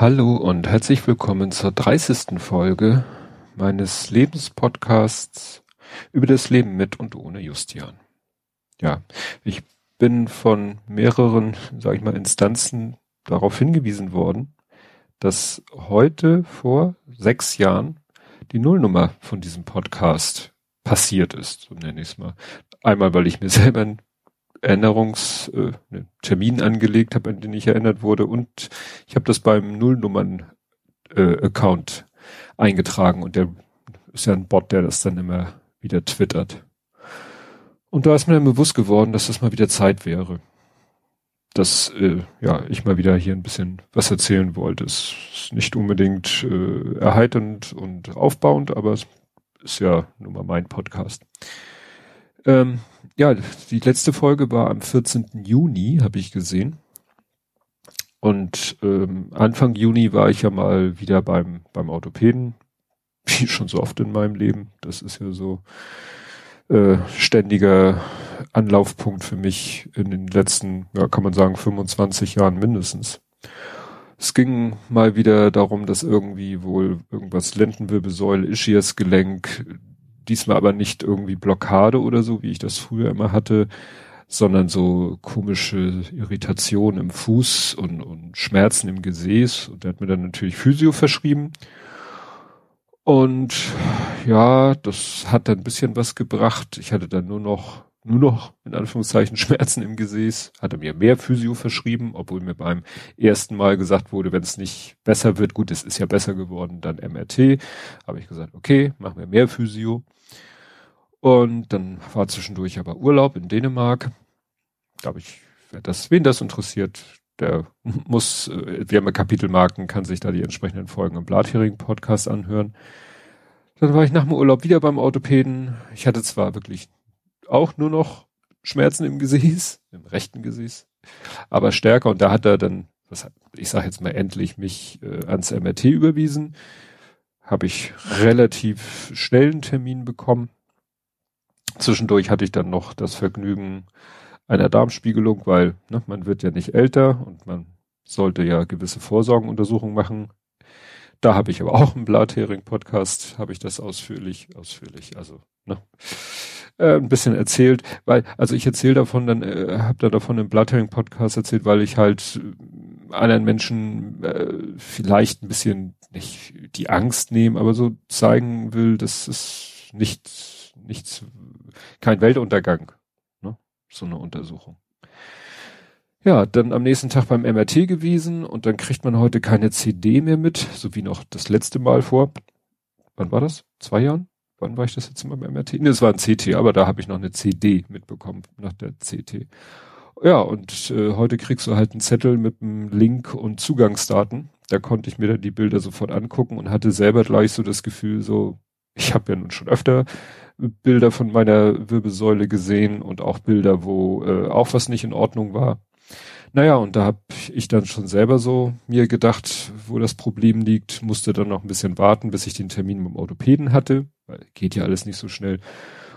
Hallo und herzlich willkommen zur 30. Folge meines Lebenspodcasts über das Leben mit und ohne Justian. Ja, ich bin von mehreren, sage ich mal, Instanzen darauf hingewiesen worden, dass heute vor sechs Jahren die Nullnummer von diesem Podcast passiert ist, so nenne ich es mal. Einmal, weil ich mir selber Erinnerungs äh, Termin angelegt habe, an den ich erinnert wurde und ich habe das beim Nullnummern äh, Account eingetragen und der ist ja ein Bot, der das dann immer wieder twittert. Und da ist mir dann bewusst geworden, dass das mal wieder Zeit wäre. Dass äh, ja ich mal wieder hier ein bisschen was erzählen wollte. Es ist nicht unbedingt äh, erheiternd und aufbauend, aber es ist ja nun mal mein Podcast. Ähm, ja, die letzte Folge war am 14. Juni, habe ich gesehen. Und ähm, Anfang Juni war ich ja mal wieder beim, beim Orthopäden, wie schon so oft in meinem Leben. Das ist ja so äh, ständiger Anlaufpunkt für mich in den letzten, ja, kann man sagen, 25 Jahren mindestens. Es ging mal wieder darum, dass irgendwie wohl irgendwas Lendenwirbelsäule, Ischiasgelenk, diesmal aber nicht irgendwie Blockade oder so, wie ich das früher immer hatte, sondern so komische Irritation im Fuß und, und Schmerzen im Gesäß. Und der hat mir dann natürlich Physio verschrieben. Und ja, das hat dann ein bisschen was gebracht. Ich hatte dann nur noch, nur noch in Anführungszeichen Schmerzen im Gesäß, hatte mir mehr Physio verschrieben, obwohl mir beim ersten Mal gesagt wurde, wenn es nicht besser wird, gut, es ist ja besser geworden, dann MRT. Habe ich gesagt, okay, machen wir mehr Physio. Und dann war zwischendurch aber Urlaub in Dänemark. Glaube ich, wer das, wen das interessiert, der muss, äh, wir haben ja Kapitelmarken, kann sich da die entsprechenden Folgen im Blathering-Podcast anhören. Dann war ich nach dem Urlaub wieder beim Orthopäden. Ich hatte zwar wirklich auch nur noch Schmerzen im Gesäß, im rechten Gesäß, aber stärker. Und da hat er dann, ich sage jetzt mal endlich, mich äh, ans MRT überwiesen. Habe ich relativ schnell einen Termin bekommen. Zwischendurch hatte ich dann noch das Vergnügen einer Darmspiegelung, weil ne, man wird ja nicht älter und man sollte ja gewisse Vorsorgenuntersuchungen machen. Da habe ich aber auch im Blathering-Podcast, habe ich das ausführlich, ausführlich, also ne, äh, ein bisschen erzählt, weil, also ich erzähle davon, dann äh, habe da davon im Blathering-Podcast erzählt, weil ich halt äh, anderen Menschen äh, vielleicht ein bisschen nicht die Angst nehmen, aber so zeigen will, dass es nichts, nichts kein Weltuntergang, ne? so eine Untersuchung. Ja, dann am nächsten Tag beim MRT gewesen und dann kriegt man heute keine CD mehr mit, so wie noch das letzte Mal vor, wann war das? Zwei Jahren? Wann war ich das jetzt mal beim MRT? Ne, es war ein CT, aber da habe ich noch eine CD mitbekommen nach der CT. Ja, und äh, heute kriegst du halt einen Zettel mit einem Link und Zugangsdaten. Da konnte ich mir dann die Bilder sofort angucken und hatte selber gleich so das Gefühl, so, ich habe ja nun schon öfter Bilder von meiner Wirbelsäule gesehen und auch Bilder, wo äh, auch was nicht in Ordnung war. Naja, und da habe ich dann schon selber so mir gedacht, wo das Problem liegt, musste dann noch ein bisschen warten, bis ich den Termin mit dem Orthopäden hatte, weil geht ja alles nicht so schnell.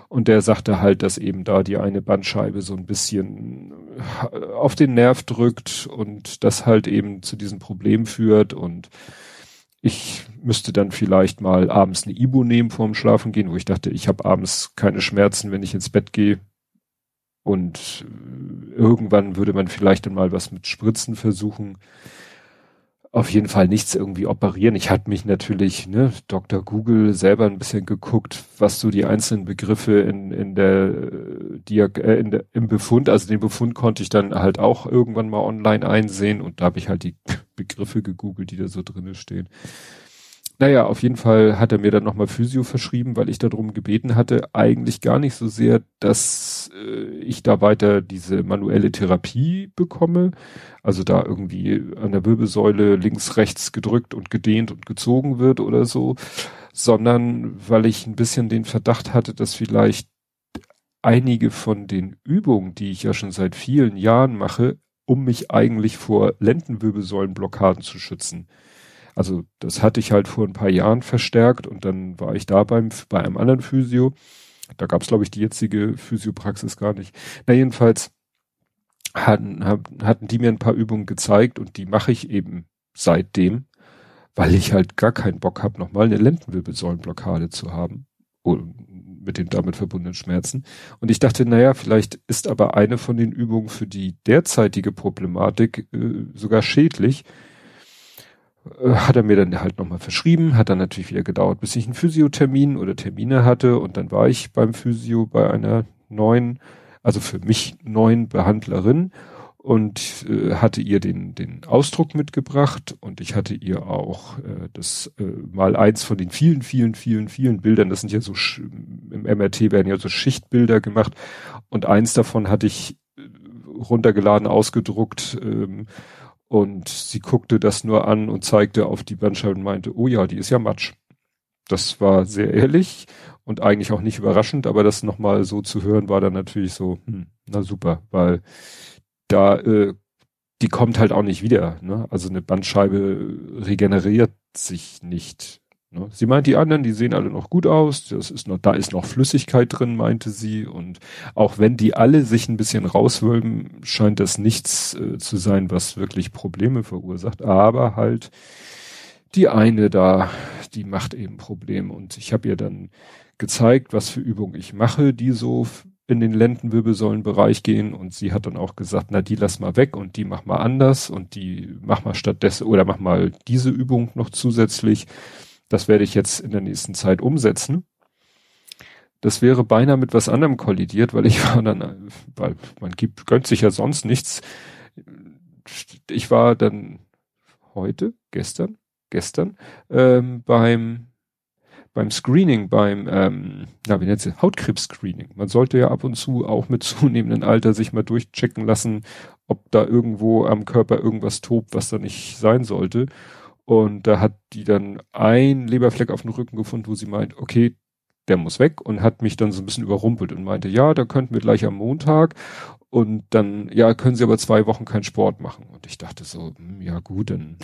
Und der sagte halt, dass eben da die eine Bandscheibe so ein bisschen äh, auf den Nerv drückt und das halt eben zu diesem Problem führt und ich müsste dann vielleicht mal abends eine Ibu nehmen vorm Schlafen gehen, wo ich dachte, ich habe abends keine Schmerzen, wenn ich ins Bett gehe. Und äh, irgendwann würde man vielleicht dann mal was mit Spritzen versuchen. Auf jeden Fall nichts irgendwie operieren. Ich hatte mich natürlich, ne, Dr. Google selber ein bisschen geguckt, was so die einzelnen Begriffe in, in der, äh, äh, in der im Befund, also den Befund konnte ich dann halt auch irgendwann mal online einsehen und da habe ich halt die Begriffe gegoogelt, die da so drinne stehen. Naja, auf jeden Fall hat er mir dann nochmal Physio verschrieben, weil ich darum gebeten hatte, eigentlich gar nicht so sehr, dass äh, ich da weiter diese manuelle Therapie bekomme, also da irgendwie an der Wirbelsäule links, rechts gedrückt und gedehnt und gezogen wird oder so, sondern weil ich ein bisschen den Verdacht hatte, dass vielleicht einige von den Übungen, die ich ja schon seit vielen Jahren mache, um mich eigentlich vor Lendenwirbelsäulenblockaden zu schützen. Also das hatte ich halt vor ein paar Jahren verstärkt und dann war ich da beim, bei einem anderen Physio. Da gab es, glaube ich, die jetzige Physiopraxis gar nicht. Na jedenfalls hatten, hatten die mir ein paar Übungen gezeigt und die mache ich eben seitdem. weil ich halt gar keinen Bock habe, nochmal eine Lendenwirbelsäulenblockade zu haben. Mit den damit verbundenen Schmerzen. Und ich dachte, naja, vielleicht ist aber eine von den Übungen für die derzeitige Problematik äh, sogar schädlich. Äh, hat er mir dann halt nochmal verschrieben, hat dann natürlich wieder gedauert, bis ich einen Physiothermin oder Termine hatte und dann war ich beim Physio bei einer neuen, also für mich neuen Behandlerin und äh, hatte ihr den, den Ausdruck mitgebracht und ich hatte ihr auch äh, das äh, mal eins von den vielen, vielen, vielen, vielen Bildern, das sind ja so, im MRT werden ja so Schichtbilder gemacht und eins davon hatte ich äh, runtergeladen, ausgedruckt ähm, und sie guckte das nur an und zeigte auf die Bandscheibe und meinte, oh ja, die ist ja Matsch. Das war sehr ehrlich und eigentlich auch nicht überraschend, aber das nochmal so zu hören war dann natürlich so, hm, na super, weil da, äh, die kommt halt auch nicht wieder. Ne? Also eine Bandscheibe regeneriert sich nicht. Ne? Sie meint, die anderen, die sehen alle noch gut aus. Das ist noch, da ist noch Flüssigkeit drin, meinte sie. Und auch wenn die alle sich ein bisschen rauswölben, scheint das nichts äh, zu sein, was wirklich Probleme verursacht. Aber halt die eine da, die macht eben Probleme. Und ich habe ihr dann gezeigt, was für Übungen ich mache, die so in den Lendenwirbelsäulenbereich gehen und sie hat dann auch gesagt, na die lass mal weg und die mach mal anders und die mach mal stattdessen oder mach mal diese Übung noch zusätzlich. Das werde ich jetzt in der nächsten Zeit umsetzen. Das wäre beinahe mit was anderem kollidiert, weil ich war dann, weil man gibt, gönnt sich ja sonst nichts. Ich war dann heute, gestern, gestern, ähm, beim beim Screening, beim, ähm, na, wie nennt sie, Hautkrebs-Screening. Man sollte ja ab und zu auch mit zunehmendem Alter sich mal durchchecken lassen, ob da irgendwo am Körper irgendwas tobt, was da nicht sein sollte. Und da hat die dann ein Leberfleck auf dem Rücken gefunden, wo sie meint, okay, der muss weg und hat mich dann so ein bisschen überrumpelt und meinte, ja, da könnten wir gleich am Montag und dann, ja, können sie aber zwei Wochen keinen Sport machen. Und ich dachte so, hm, ja gut, dann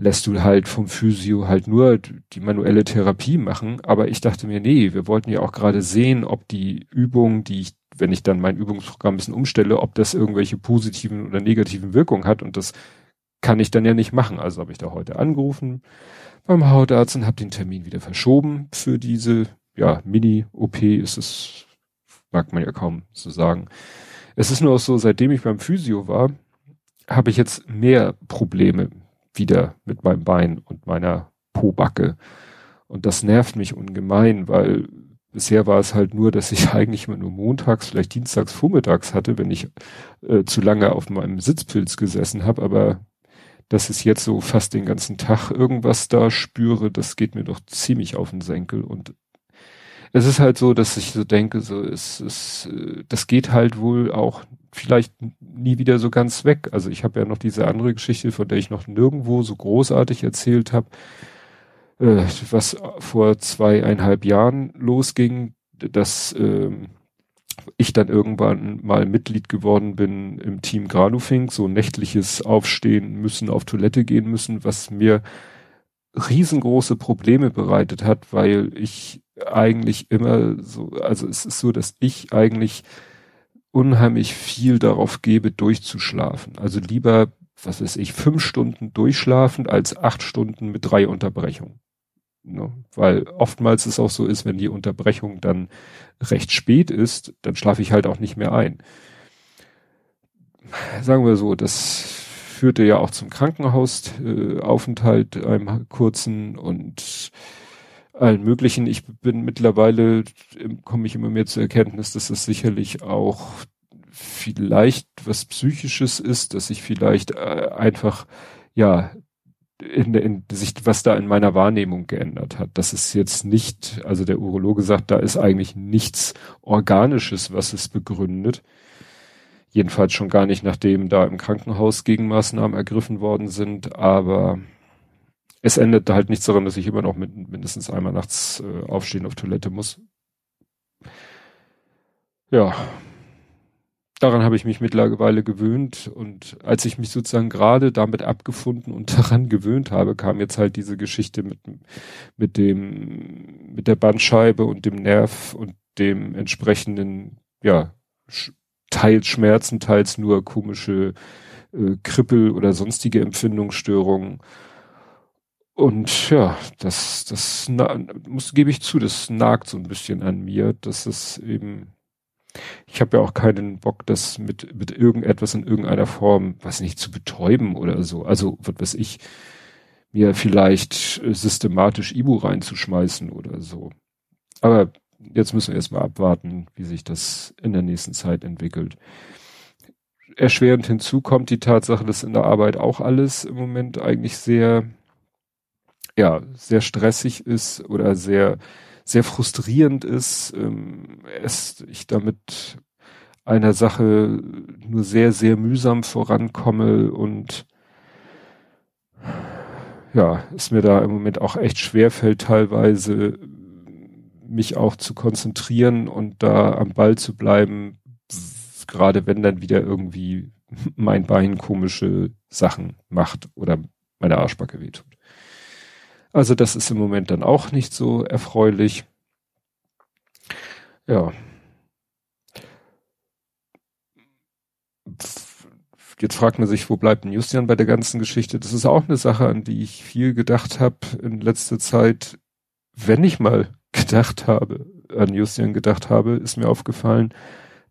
lässt du halt vom Physio halt nur die manuelle Therapie machen. Aber ich dachte mir, nee, wir wollten ja auch gerade sehen, ob die Übung, die ich, wenn ich dann mein Übungsprogramm ein bisschen umstelle, ob das irgendwelche positiven oder negativen Wirkungen hat. Und das kann ich dann ja nicht machen. Also habe ich da heute angerufen beim Hautarzt und habe den Termin wieder verschoben für diese, ja, Mini-OP ist es, mag man ja kaum so sagen. Es ist nur auch so, seitdem ich beim Physio war, habe ich jetzt mehr Probleme wieder mit meinem Bein und meiner Pobacke. Und das nervt mich ungemein, weil bisher war es halt nur, dass ich eigentlich immer nur montags, vielleicht dienstags, vormittags hatte, wenn ich äh, zu lange auf meinem Sitzpilz gesessen habe. Aber dass ich jetzt so fast den ganzen Tag irgendwas da spüre, das geht mir doch ziemlich auf den Senkel. Und es ist halt so, dass ich so denke, so es, es, äh, das geht halt wohl auch vielleicht nie wieder so ganz weg. Also ich habe ja noch diese andere Geschichte, von der ich noch nirgendwo so großartig erzählt habe, äh, was vor zweieinhalb Jahren losging, dass äh, ich dann irgendwann mal Mitglied geworden bin im Team Granufink, so nächtliches Aufstehen müssen, auf Toilette gehen müssen, was mir riesengroße Probleme bereitet hat, weil ich eigentlich immer so, also es ist so, dass ich eigentlich unheimlich viel darauf gebe, durchzuschlafen. Also lieber, was weiß ich, fünf Stunden durchschlafen als acht Stunden mit drei Unterbrechungen. Ne? Weil oftmals es auch so ist, wenn die Unterbrechung dann recht spät ist, dann schlafe ich halt auch nicht mehr ein. Sagen wir so, das führte ja auch zum Krankenhausaufenthalt, einem kurzen und allen möglichen. Ich bin mittlerweile, komme ich immer mehr zur Erkenntnis, dass es sicherlich auch vielleicht was Psychisches ist, dass ich vielleicht äh, einfach, ja, in, in sich, was da in meiner Wahrnehmung geändert hat. Das ist jetzt nicht, also der Urologe sagt, da ist eigentlich nichts Organisches, was es begründet. Jedenfalls schon gar nicht, nachdem da im Krankenhaus Gegenmaßnahmen ergriffen worden sind, aber es ändert halt nichts daran, dass ich immer noch mit, mindestens einmal nachts äh, aufstehen auf Toilette muss. Ja, daran habe ich mich mittlerweile gewöhnt und als ich mich sozusagen gerade damit abgefunden und daran gewöhnt habe, kam jetzt halt diese Geschichte mit, mit dem, mit der Bandscheibe und dem Nerv und dem entsprechenden, ja, teils Schmerzen, teils nur komische äh, Krippel oder sonstige Empfindungsstörungen und ja, das, das muss, gebe ich zu, das nagt so ein bisschen an mir, dass es eben, ich habe ja auch keinen Bock, das mit, mit irgendetwas in irgendeiner Form, was nicht, zu betäuben oder so. Also, was weiß ich, mir vielleicht äh, systematisch Ibu reinzuschmeißen oder so. Aber jetzt müssen wir erstmal abwarten, wie sich das in der nächsten Zeit entwickelt. Erschwerend hinzu kommt die Tatsache, dass in der Arbeit auch alles im Moment eigentlich sehr ja, sehr stressig ist oder sehr, sehr frustrierend ist, ähm, es, ich damit einer Sache nur sehr, sehr mühsam vorankomme und ja, es mir da im Moment auch echt schwer fällt, teilweise mich auch zu konzentrieren und da am Ball zu bleiben, gerade wenn dann wieder irgendwie mein Bein komische Sachen macht oder meine Arschbacke wehtut. Also das ist im Moment dann auch nicht so erfreulich. Ja. Jetzt fragt man sich, wo bleibt denn Justian bei der ganzen Geschichte? Das ist auch eine Sache, an die ich viel gedacht habe in letzter Zeit. Wenn ich mal gedacht habe, an Justian gedacht habe, ist mir aufgefallen,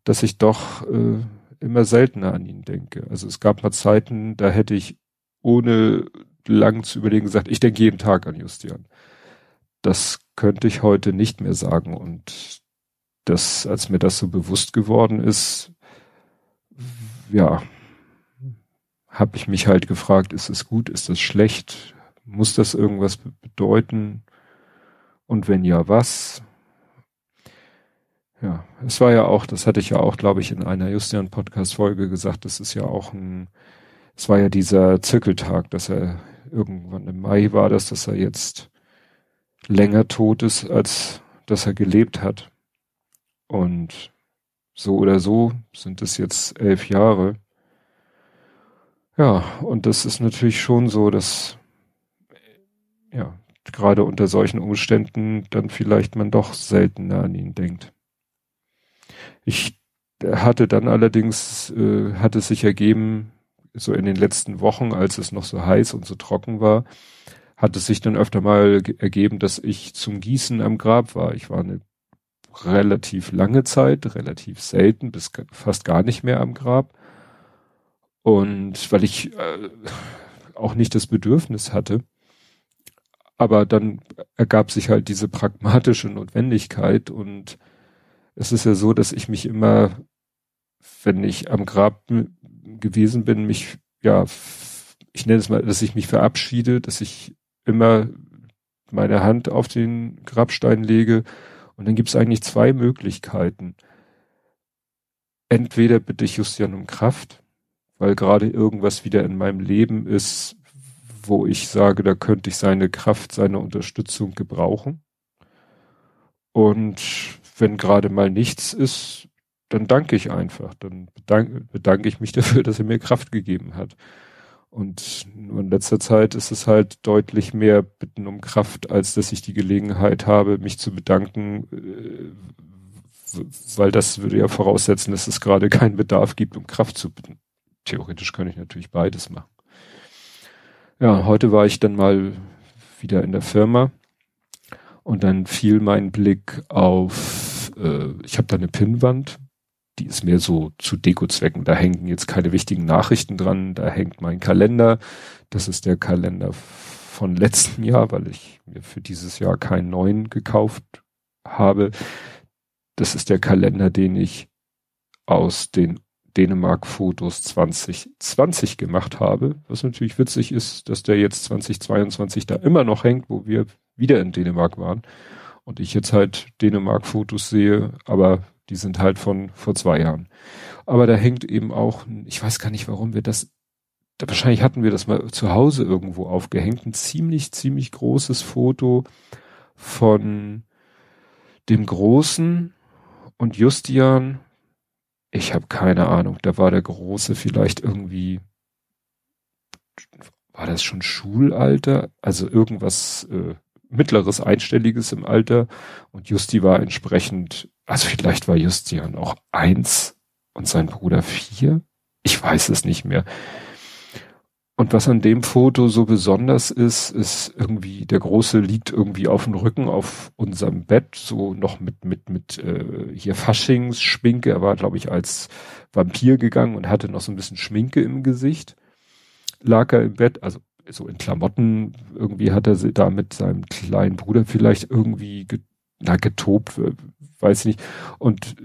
dass ich doch äh, immer seltener an ihn denke. Also es gab mal Zeiten, da hätte ich ohne lang zu überlegen gesagt, ich denke jeden Tag an Justian. Das könnte ich heute nicht mehr sagen und das, als mir das so bewusst geworden ist, ja, habe ich mich halt gefragt, ist es gut, ist das schlecht, muss das irgendwas bedeuten und wenn ja, was? Ja, es war ja auch, das hatte ich ja auch, glaube ich, in einer Justian-Podcast-Folge gesagt, das ist ja auch ein, es war ja dieser Zirkeltag, dass er irgendwann im Mai war das, dass er jetzt länger tot ist, als dass er gelebt hat. Und so oder so sind es jetzt elf Jahre. Ja, und das ist natürlich schon so, dass, ja, gerade unter solchen Umständen dann vielleicht man doch seltener an ihn denkt. Ich hatte dann allerdings, äh, hat es sich ergeben, so in den letzten Wochen, als es noch so heiß und so trocken war, hat es sich dann öfter mal ergeben, dass ich zum Gießen am Grab war. Ich war eine relativ lange Zeit, relativ selten, bis fast gar nicht mehr am Grab. Und weil ich äh, auch nicht das Bedürfnis hatte, aber dann ergab sich halt diese pragmatische Notwendigkeit und es ist ja so, dass ich mich immer, wenn ich am Grab gewesen bin, mich, ja, ich nenne es mal, dass ich mich verabschiede, dass ich immer meine Hand auf den Grabstein lege. Und dann gibt es eigentlich zwei Möglichkeiten. Entweder bitte ich Justian um Kraft, weil gerade irgendwas wieder in meinem Leben ist, wo ich sage, da könnte ich seine Kraft, seine Unterstützung gebrauchen. Und wenn gerade mal nichts ist, dann danke ich einfach. Dann bedanke, bedanke ich mich dafür, dass er mir Kraft gegeben hat. Und in letzter Zeit ist es halt deutlich mehr Bitten um Kraft, als dass ich die Gelegenheit habe, mich zu bedanken, äh, weil das würde ja voraussetzen, dass es gerade keinen Bedarf gibt, um Kraft zu bitten. Theoretisch kann ich natürlich beides machen. Ja, heute war ich dann mal wieder in der Firma und dann fiel mein Blick auf, äh, ich habe da eine Pinnwand die ist mehr so zu Deko-Zwecken. Da hängen jetzt keine wichtigen Nachrichten dran. Da hängt mein Kalender. Das ist der Kalender von letztem Jahr, weil ich mir für dieses Jahr keinen neuen gekauft habe. Das ist der Kalender, den ich aus den Dänemark-Fotos 2020 gemacht habe. Was natürlich witzig ist, dass der jetzt 2022 da immer noch hängt, wo wir wieder in Dänemark waren. Und ich jetzt halt Dänemark-Fotos sehe, aber die sind halt von vor zwei Jahren. Aber da hängt eben auch, ich weiß gar nicht, warum wir das, da wahrscheinlich hatten wir das mal zu Hause irgendwo aufgehängt, ein ziemlich, ziemlich großes Foto von dem Großen und Justian. Ich habe keine Ahnung, da war der Große vielleicht irgendwie, war das schon Schulalter? Also irgendwas äh, mittleres, einstelliges im Alter und Justi war entsprechend also vielleicht war Justian auch eins und sein Bruder vier. Ich weiß es nicht mehr. Und was an dem Foto so besonders ist, ist irgendwie, der Große liegt irgendwie auf dem Rücken auf unserem Bett, so noch mit, mit, mit äh, hier Faschingsschminke. Er war, glaube ich, als Vampir gegangen und hatte noch so ein bisschen Schminke im Gesicht. Lag er im Bett, also so in Klamotten, irgendwie hat er da mit seinem kleinen Bruder vielleicht irgendwie get, na, getobt, weiß ich nicht. Und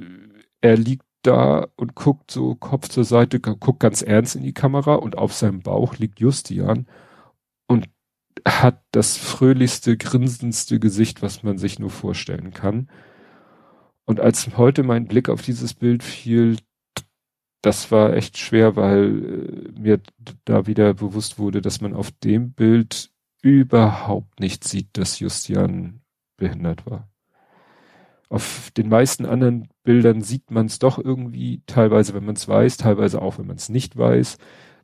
er liegt da und guckt so Kopf zur Seite, guckt ganz ernst in die Kamera und auf seinem Bauch liegt Justian und hat das fröhlichste, grinsendste Gesicht, was man sich nur vorstellen kann. Und als heute mein Blick auf dieses Bild fiel, das war echt schwer, weil äh, mir da wieder bewusst wurde, dass man auf dem Bild überhaupt nicht sieht, dass Justian behindert war. Auf den meisten anderen Bildern sieht man es doch irgendwie, teilweise wenn man es weiß, teilweise auch wenn man es nicht weiß,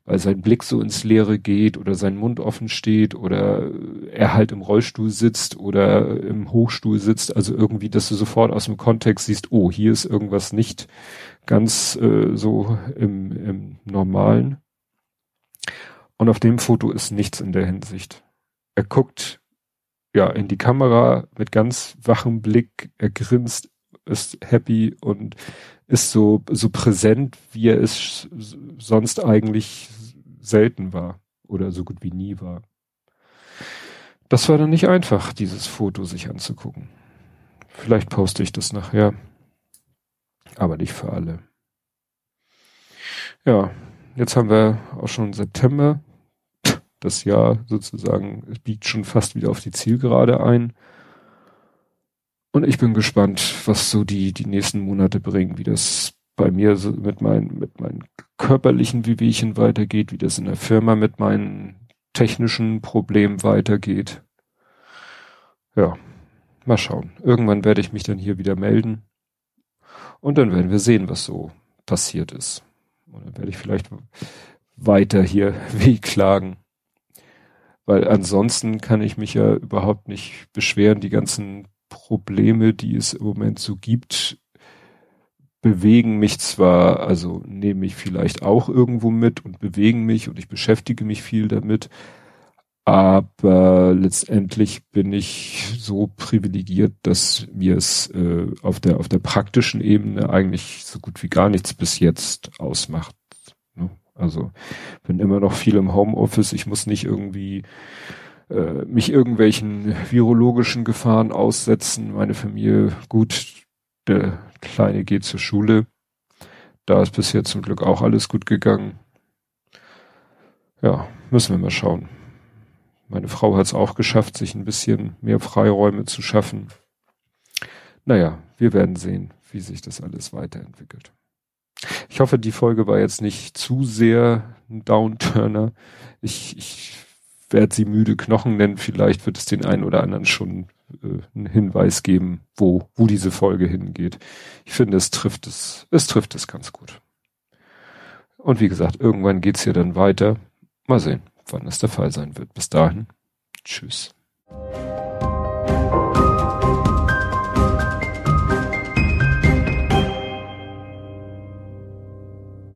weil sein Blick so ins Leere geht oder sein Mund offen steht oder er halt im Rollstuhl sitzt oder im Hochstuhl sitzt. Also irgendwie, dass du sofort aus dem Kontext siehst, oh, hier ist irgendwas nicht ganz äh, so im, im Normalen. Und auf dem Foto ist nichts in der Hinsicht. Er guckt ja, in die Kamera mit ganz wachem Blick, er grinst, ist happy und ist so, so präsent, wie er es sonst eigentlich selten war oder so gut wie nie war. Das war dann nicht einfach, dieses Foto sich anzugucken. Vielleicht poste ich das nachher, aber nicht für alle. Ja, jetzt haben wir auch schon September das Jahr sozusagen biegt schon fast wieder auf die Zielgerade ein. Und ich bin gespannt, was so die, die nächsten Monate bringen, wie das bei mir so mit meinen, mit meinen körperlichen Wehwehchen weitergeht, wie das in der Firma mit meinen technischen Problemen weitergeht. Ja, mal schauen. Irgendwann werde ich mich dann hier wieder melden. Und dann werden wir sehen, was so passiert ist. Und dann werde ich vielleicht weiter hier wehklagen. Weil ansonsten kann ich mich ja überhaupt nicht beschweren. Die ganzen Probleme, die es im Moment so gibt, bewegen mich zwar, also nehme ich vielleicht auch irgendwo mit und bewegen mich und ich beschäftige mich viel damit, aber letztendlich bin ich so privilegiert, dass mir es äh, auf der auf der praktischen Ebene eigentlich so gut wie gar nichts bis jetzt ausmacht. Also bin immer noch viel im Homeoffice. Ich muss nicht irgendwie äh, mich irgendwelchen virologischen Gefahren aussetzen. Meine Familie, gut, der Kleine geht zur Schule. Da ist bisher zum Glück auch alles gut gegangen. Ja, müssen wir mal schauen. Meine Frau hat es auch geschafft, sich ein bisschen mehr Freiräume zu schaffen. Naja, wir werden sehen, wie sich das alles weiterentwickelt. Ich hoffe, die Folge war jetzt nicht zu sehr ein Downturner. Ich, ich werde sie müde Knochen nennen. Vielleicht wird es den einen oder anderen schon äh, einen Hinweis geben, wo, wo diese Folge hingeht. Ich finde, es trifft es, es trifft es ganz gut. Und wie gesagt, irgendwann geht's hier dann weiter. Mal sehen, wann es der Fall sein wird. Bis dahin. Tschüss.